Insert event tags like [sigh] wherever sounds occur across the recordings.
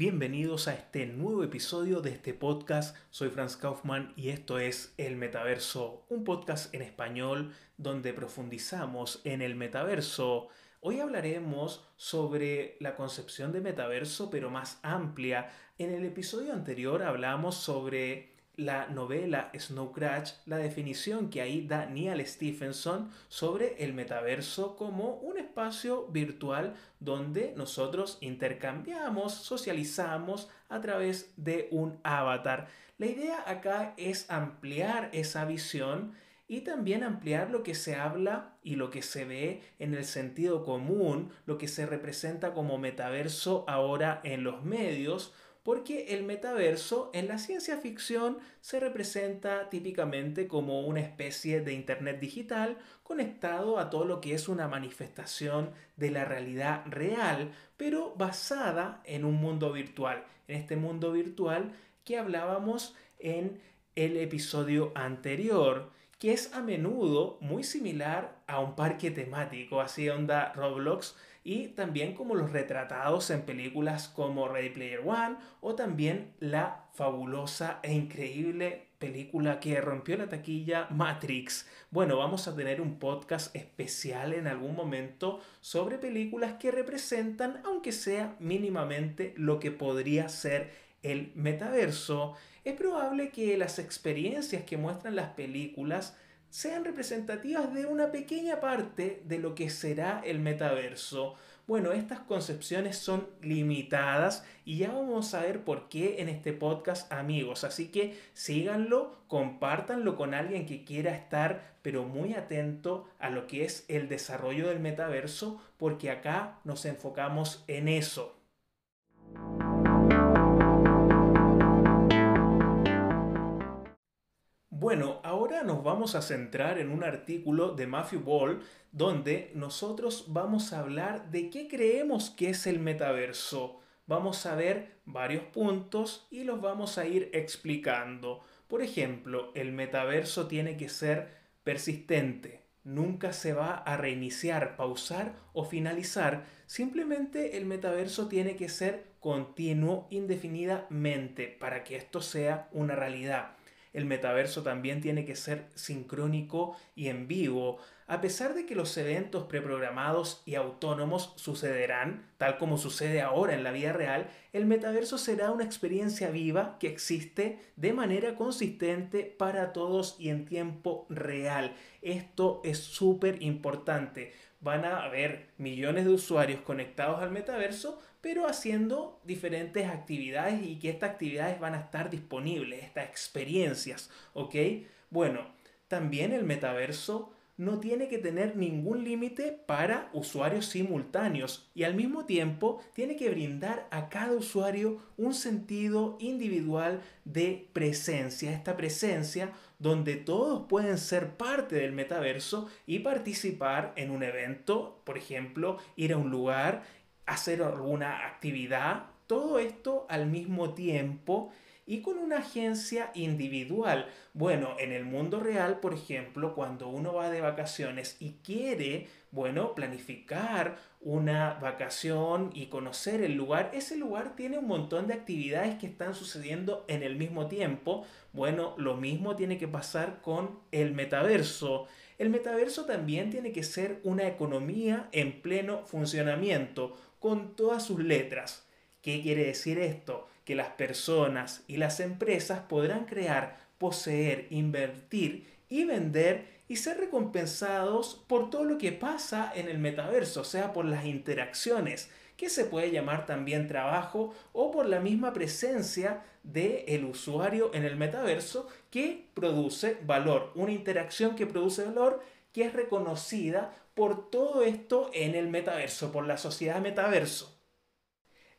Bienvenidos a este nuevo episodio de este podcast. Soy Franz Kaufmann y esto es El Metaverso, un podcast en español donde profundizamos en el metaverso. Hoy hablaremos sobre la concepción de metaverso pero más amplia. En el episodio anterior hablamos sobre la novela Snow Crash, la definición que ahí da Neil Stephenson sobre el metaverso como un espacio virtual donde nosotros intercambiamos, socializamos a través de un avatar. La idea acá es ampliar esa visión y también ampliar lo que se habla y lo que se ve en el sentido común, lo que se representa como metaverso ahora en los medios, porque el metaverso en la ciencia ficción se representa típicamente como una especie de Internet digital conectado a todo lo que es una manifestación de la realidad real, pero basada en un mundo virtual, en este mundo virtual que hablábamos en el episodio anterior que es a menudo muy similar a un parque temático, así onda Roblox, y también como los retratados en películas como Ready Player One o también la fabulosa e increíble película que rompió la taquilla Matrix. Bueno, vamos a tener un podcast especial en algún momento sobre películas que representan, aunque sea mínimamente, lo que podría ser el metaverso. Es probable que las experiencias que muestran las películas sean representativas de una pequeña parte de lo que será el metaverso. Bueno, estas concepciones son limitadas y ya vamos a ver por qué en este podcast, amigos. Así que síganlo, compártanlo con alguien que quiera estar, pero muy atento a lo que es el desarrollo del metaverso, porque acá nos enfocamos en eso. Bueno, ahora nos vamos a centrar en un artículo de Matthew Ball donde nosotros vamos a hablar de qué creemos que es el metaverso. Vamos a ver varios puntos y los vamos a ir explicando. Por ejemplo, el metaverso tiene que ser persistente. Nunca se va a reiniciar, pausar o finalizar. Simplemente el metaverso tiene que ser continuo indefinidamente para que esto sea una realidad el metaverso también tiene que ser sincrónico y en vivo, a pesar de que los eventos preprogramados y autónomos sucederán, tal como sucede ahora en la vida real, el metaverso será una experiencia viva que existe de manera consistente para todos y en tiempo real. Esto es súper importante van a haber millones de usuarios conectados al metaverso, pero haciendo diferentes actividades y que estas actividades van a estar disponibles, estas experiencias, ¿ok? Bueno, también el metaverso no tiene que tener ningún límite para usuarios simultáneos y al mismo tiempo tiene que brindar a cada usuario un sentido individual de presencia. Esta presencia donde todos pueden ser parte del metaverso y participar en un evento, por ejemplo, ir a un lugar, hacer alguna actividad, todo esto al mismo tiempo y con una agencia individual. Bueno, en el mundo real, por ejemplo, cuando uno va de vacaciones y quiere, bueno, planificar una vacación y conocer el lugar, ese lugar tiene un montón de actividades que están sucediendo en el mismo tiempo. Bueno, lo mismo tiene que pasar con el metaverso. El metaverso también tiene que ser una economía en pleno funcionamiento, con todas sus letras. ¿Qué quiere decir esto? Que las personas y las empresas podrán crear, poseer, invertir y vender y ser recompensados por todo lo que pasa en el metaverso, o sea, por las interacciones, que se puede llamar también trabajo, o por la misma presencia del el usuario en el metaverso que produce valor, una interacción que produce valor que es reconocida por todo esto en el metaverso, por la sociedad metaverso.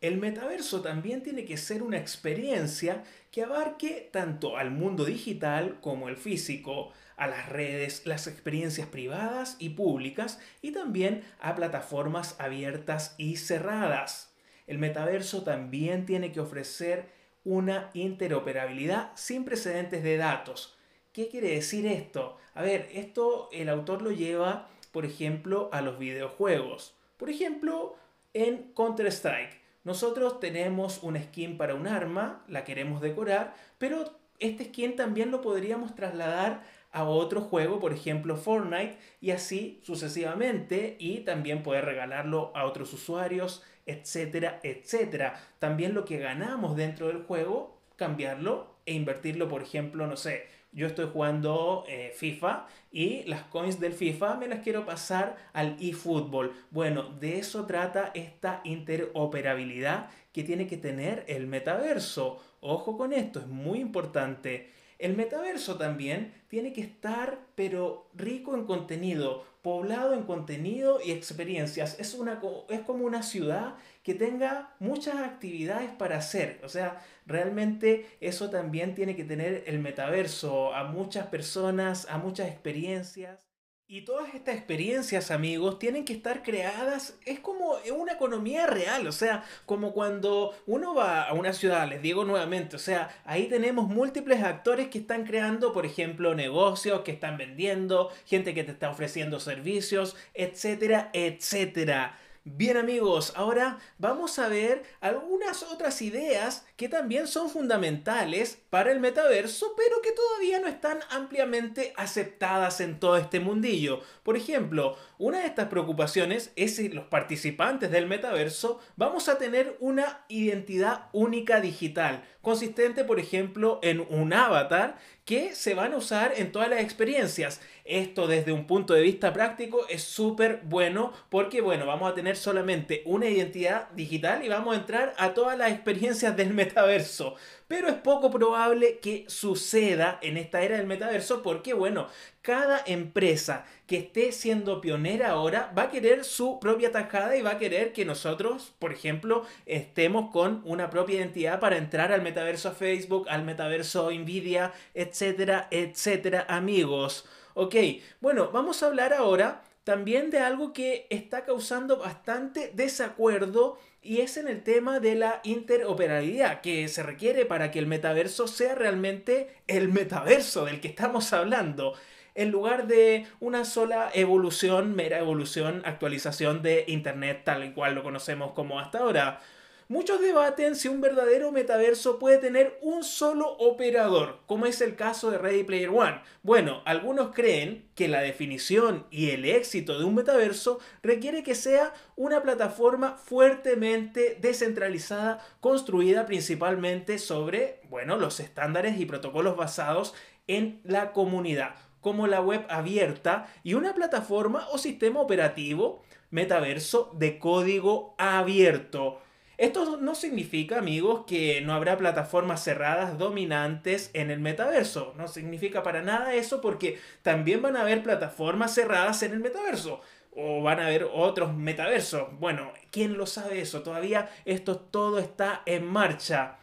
El metaverso también tiene que ser una experiencia que abarque tanto al mundo digital como el físico, a las redes, las experiencias privadas y públicas y también a plataformas abiertas y cerradas. El metaverso también tiene que ofrecer una interoperabilidad sin precedentes de datos. ¿Qué quiere decir esto? A ver, esto el autor lo lleva, por ejemplo, a los videojuegos. Por ejemplo, en Counter-Strike nosotros tenemos una skin para un arma, la queremos decorar, pero este skin también lo podríamos trasladar a otro juego, por ejemplo Fortnite, y así sucesivamente, y también poder regalarlo a otros usuarios, etcétera, etcétera. También lo que ganamos dentro del juego, cambiarlo e invertirlo, por ejemplo, no sé, yo estoy jugando eh, FIFA y las coins del FIFA me las quiero pasar al eFootball. Bueno, de eso trata esta interoperabilidad que tiene que tener el metaverso. Ojo con esto, es muy importante. El metaverso también tiene que estar, pero rico en contenido, poblado en contenido y experiencias. Es, una, es como una ciudad que tenga muchas actividades para hacer. O sea, realmente eso también tiene que tener el metaverso a muchas personas, a muchas experiencias. Y todas estas experiencias, amigos, tienen que estar creadas, es como una economía real, o sea, como cuando uno va a una ciudad, les digo nuevamente, o sea, ahí tenemos múltiples actores que están creando, por ejemplo, negocios, que están vendiendo, gente que te está ofreciendo servicios, etcétera, etcétera. Bien amigos, ahora vamos a ver algunas otras ideas que también son fundamentales para el metaverso, pero que todavía no están ampliamente aceptadas en todo este mundillo. Por ejemplo, una de estas preocupaciones es si los participantes del metaverso vamos a tener una identidad única digital, consistente por ejemplo en un avatar que se van a usar en todas las experiencias. Esto desde un punto de vista práctico es súper bueno porque, bueno, vamos a tener solamente una identidad digital y vamos a entrar a todas las experiencias del metaverso. Pero es poco probable que suceda en esta era del metaverso porque, bueno, cada empresa que esté siendo pionera ahora va a querer su propia tajada y va a querer que nosotros, por ejemplo, estemos con una propia identidad para entrar al metaverso Facebook, al metaverso Nvidia, etcétera, etcétera, amigos. Ok, bueno, vamos a hablar ahora también de algo que está causando bastante desacuerdo y es en el tema de la interoperabilidad que se requiere para que el metaverso sea realmente el metaverso del que estamos hablando en lugar de una sola evolución, mera evolución, actualización de Internet tal y cual lo conocemos como hasta ahora. Muchos debaten si un verdadero metaverso puede tener un solo operador, como es el caso de Ready Player One. Bueno, algunos creen que la definición y el éxito de un metaverso requiere que sea una plataforma fuertemente descentralizada, construida principalmente sobre, bueno, los estándares y protocolos basados en la comunidad, como la web abierta y una plataforma o sistema operativo metaverso de código abierto. Esto no significa, amigos, que no habrá plataformas cerradas dominantes en el metaverso. No significa para nada eso porque también van a haber plataformas cerradas en el metaverso. O van a haber otros metaversos. Bueno, ¿quién lo sabe eso? Todavía esto todo está en marcha.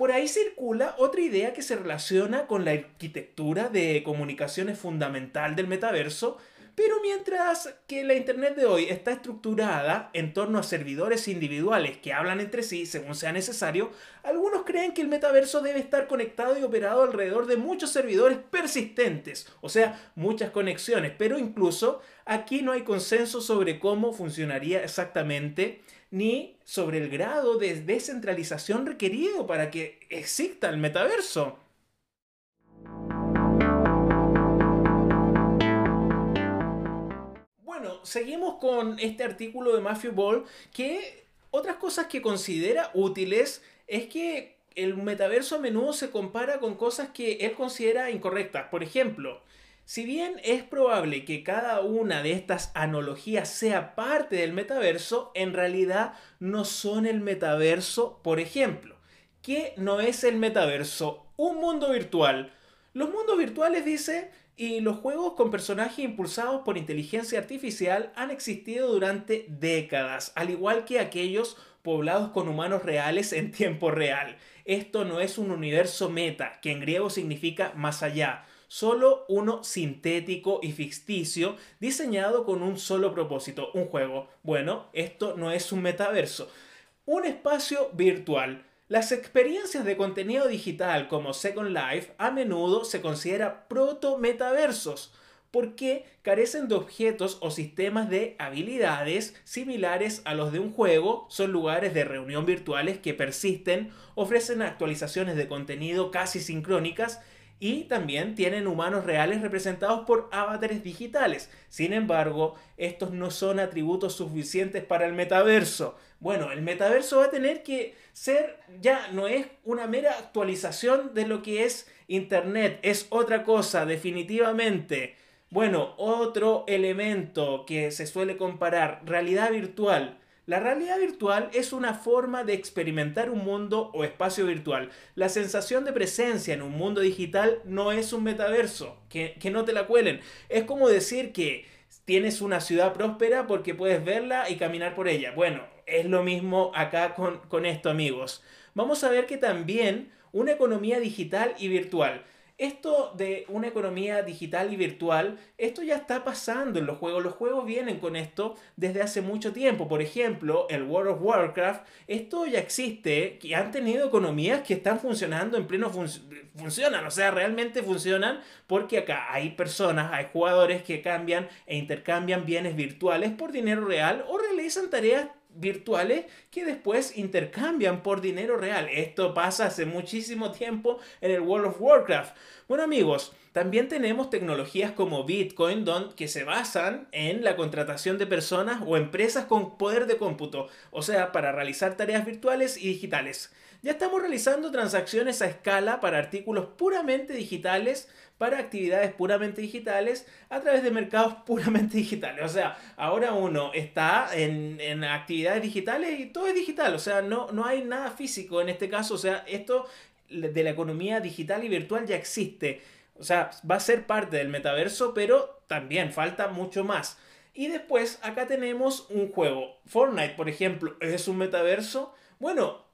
Por ahí circula otra idea que se relaciona con la arquitectura de comunicaciones fundamental del metaverso, pero mientras que la Internet de hoy está estructurada en torno a servidores individuales que hablan entre sí según sea necesario, algunos creen que el metaverso debe estar conectado y operado alrededor de muchos servidores persistentes, o sea, muchas conexiones, pero incluso aquí no hay consenso sobre cómo funcionaría exactamente ni sobre el grado de descentralización requerido para que exista el metaverso. seguimos con este artículo de Matthew Ball que otras cosas que considera útiles es que el metaverso a menudo se compara con cosas que él considera incorrectas. Por ejemplo, si bien es probable que cada una de estas analogías sea parte del metaverso, en realidad no son el metaverso, por ejemplo. ¿Qué no es el metaverso? Un mundo virtual. Los mundos virtuales, dice, y los juegos con personajes impulsados por inteligencia artificial han existido durante décadas, al igual que aquellos poblados con humanos reales en tiempo real. Esto no es un universo meta, que en griego significa más allá, solo uno sintético y ficticio, diseñado con un solo propósito, un juego. Bueno, esto no es un metaverso. Un espacio virtual las experiencias de contenido digital como Second Life a menudo se considera proto-metaversos. porque carecen de objetos o sistemas de habilidades similares a los de un juego, son lugares de reunión virtuales que persisten, ofrecen actualizaciones de contenido casi sincrónicas y también tienen humanos reales representados por avatares digitales. Sin embargo, estos no son atributos suficientes para el metaverso. Bueno, el metaverso va a tener que ser, ya no es una mera actualización de lo que es Internet, es otra cosa, definitivamente. Bueno, otro elemento que se suele comparar, realidad virtual. La realidad virtual es una forma de experimentar un mundo o espacio virtual. La sensación de presencia en un mundo digital no es un metaverso, que, no te la cuelen. Es como decir que tienes una ciudad próspera porque puedes verla y caminar por ella. Bueno, es lo mismo acá con, con esto amigos. Vamos a ver que también una economía digital y virtual esto de una economía digital y virtual, esto ya está pasando en los juegos. Los juegos vienen con esto desde hace mucho tiempo. Por ejemplo, el World of Warcraft, esto ya existe, que han tenido economías que están funcionando en pleno funcionan, o sea, realmente funcionan porque acá hay personas, hay jugadores que cambian e intercambian bienes virtuales por dinero real o realizan tareas virtuales que después intercambian por dinero real. Esto pasa hace muchísimo tiempo en el World of Warcraft. Bueno amigos, también tenemos tecnologías como Bitcoin que se basan en la contratación de personas o empresas con poder de cómputo, o sea, para realizar tareas virtuales y digitales. Ya estamos realizando transacciones a escala para artículos puramente digitales para actividades puramente digitales a través de mercados [laughs] puramente digitales. O sea, ahora uno está en, actividades digitales y todo es digital. O sea, no, no hay nada físico en este caso. O sea, esto de la economía digital y virtual ya existe. O sea, va a ser parte del metaverso, pero también falta mucho más. Y después acá tenemos un juego. Fortnite, por ejemplo, ¿es un metaverso? Bueno,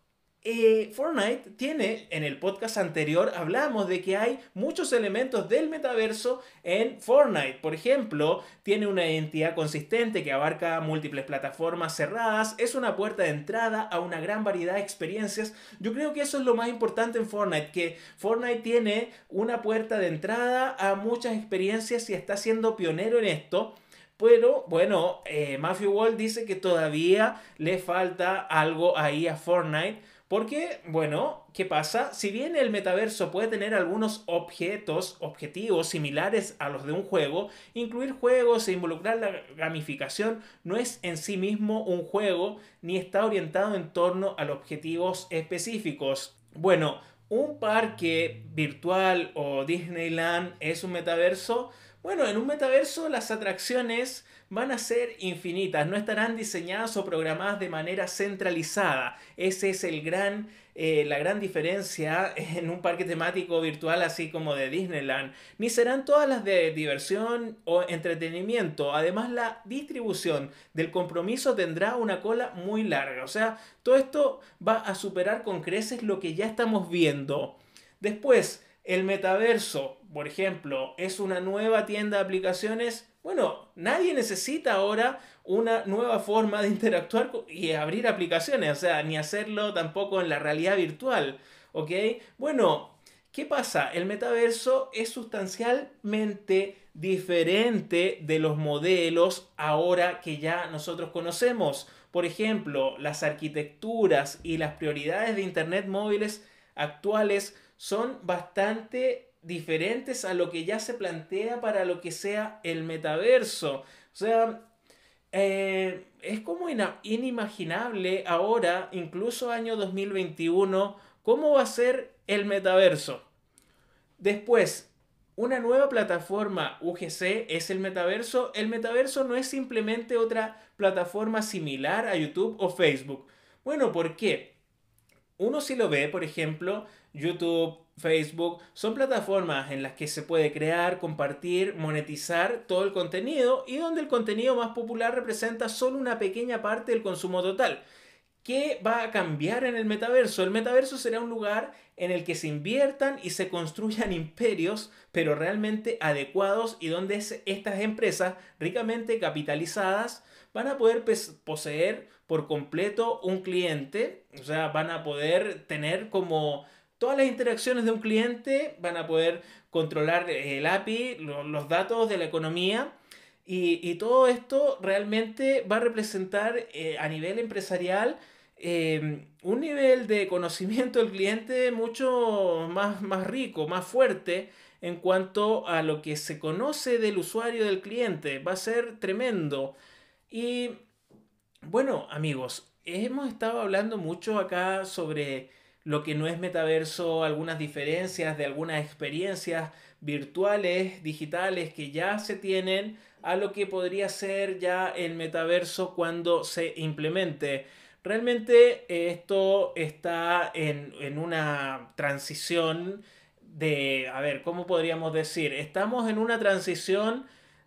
eh, Fortnite tiene, en el podcast anterior hablamos de que hay muchos elementos del metaverso en Fortnite. Por ejemplo, tiene una identidad consistente que abarca múltiples plataformas cerradas, es una puerta de entrada a una gran variedad de experiencias. Yo creo que eso es lo más importante en Fortnite, que Fortnite tiene una puerta de entrada a muchas experiencias y está siendo pionero en esto. Pero bueno, eh, Matthew Wall dice que todavía le falta algo ahí a Fortnite porque, bueno, ¿qué pasa? Si bien el metaverso puede tener algunos objetos, objetivos similares a los de un juego, incluir juegos e involucrar la gamificación no es en sí mismo un juego ni está orientado en torno a los objetivos específicos. Bueno, un parque virtual o Disneyland es un metaverso. Bueno, en un metaverso las atracciones van a ser infinitas, no estarán diseñadas o programadas de manera centralizada. Ese es el gran, eh, la gran diferencia [laughs] en un parque temático virtual así como de Disneyland. Ni serán todas las de diversión o entretenimiento. Además, la distribución del compromiso tendrá una cola muy larga. O sea, todo esto va a superar con creces lo que ya estamos viendo. Después, el metaverso, por ejemplo, es una nueva tienda de aplicaciones bueno, nadie necesita ahora una nueva forma de interactuar y abrir aplicaciones, o sea, ni hacerlo tampoco en la realidad virtual, ¿ok? Bueno, ¿qué pasa? El metaverso es sustancialmente diferente de los modelos ahora que ya nosotros conocemos. Por ejemplo, las arquitecturas y las prioridades de Internet móviles actuales son bastante diferentes a lo que ya se plantea para lo que sea el metaverso. O sea, eh, es como inimaginable ahora, incluso año 2021, cómo va a ser el metaverso. Después, una nueva plataforma UGC es el metaverso. El metaverso no es simplemente otra plataforma similar a YouTube o Facebook. Bueno, ¿por qué? Uno si lo ve, por ejemplo, YouTube, Facebook, son plataformas en las que se puede crear, compartir, monetizar todo el contenido y donde el contenido más popular representa solo una pequeña parte del consumo total. ¿Qué va a cambiar en el metaverso? El metaverso será un lugar en el que se inviertan y se construyan [laughs] imperios, pero realmente adecuados y donde estas empresas ricamente capitalizadas van a poder poseer por completo un cliente, o sea, van a poder tener como todas las interacciones de un cliente, van a poder controlar el API, los datos de la economía. Y, todo esto realmente va a representar eh, a nivel empresarial eh, un nivel de conocimiento del cliente mucho más, más rico, más fuerte en cuanto a lo que se conoce del usuario del cliente. Va a ser tremendo. Y bueno, amigos, hemos estado hablando mucho acá sobre lo que no es metaverso, algunas diferencias de algunas experiencias virtuales, digitales que ya se tienen a lo que podría ser ya el metaverso cuando se implemente. Realmente esto está en, en una transición de, a ver, ¿cómo podríamos decir? Estamos en una transición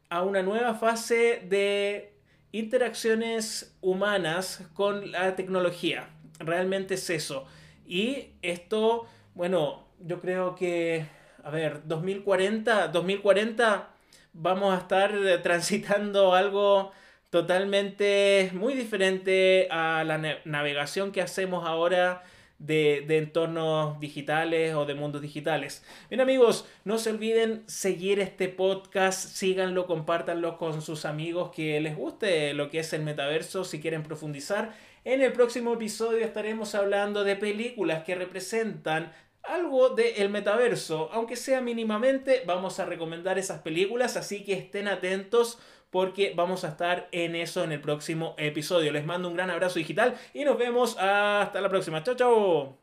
a una nueva fase de interacciones humanas con la tecnología. Realmente es eso. Y esto, bueno, yo creo que, a ver, 2040, 2040 vamos a estar [laughs] transitando algo totalmente muy diferente a la navegación que hacemos ahora de, de, entornos digitales o de mundos digitales. Bien amigos, no se olviden seguir este podcast, síganlo, compártanlo con sus amigos que les guste lo que es el metaverso, si quieren profundizar. En el próximo episodio estaremos hablando de películas que representan algo del metaverso, aunque sea mínimamente, vamos a recomendar esas películas, así que estén atentos porque vamos a estar en eso en el próximo episodio. Les mando un gran abrazo digital y nos vemos hasta la próxima. Chao, chao.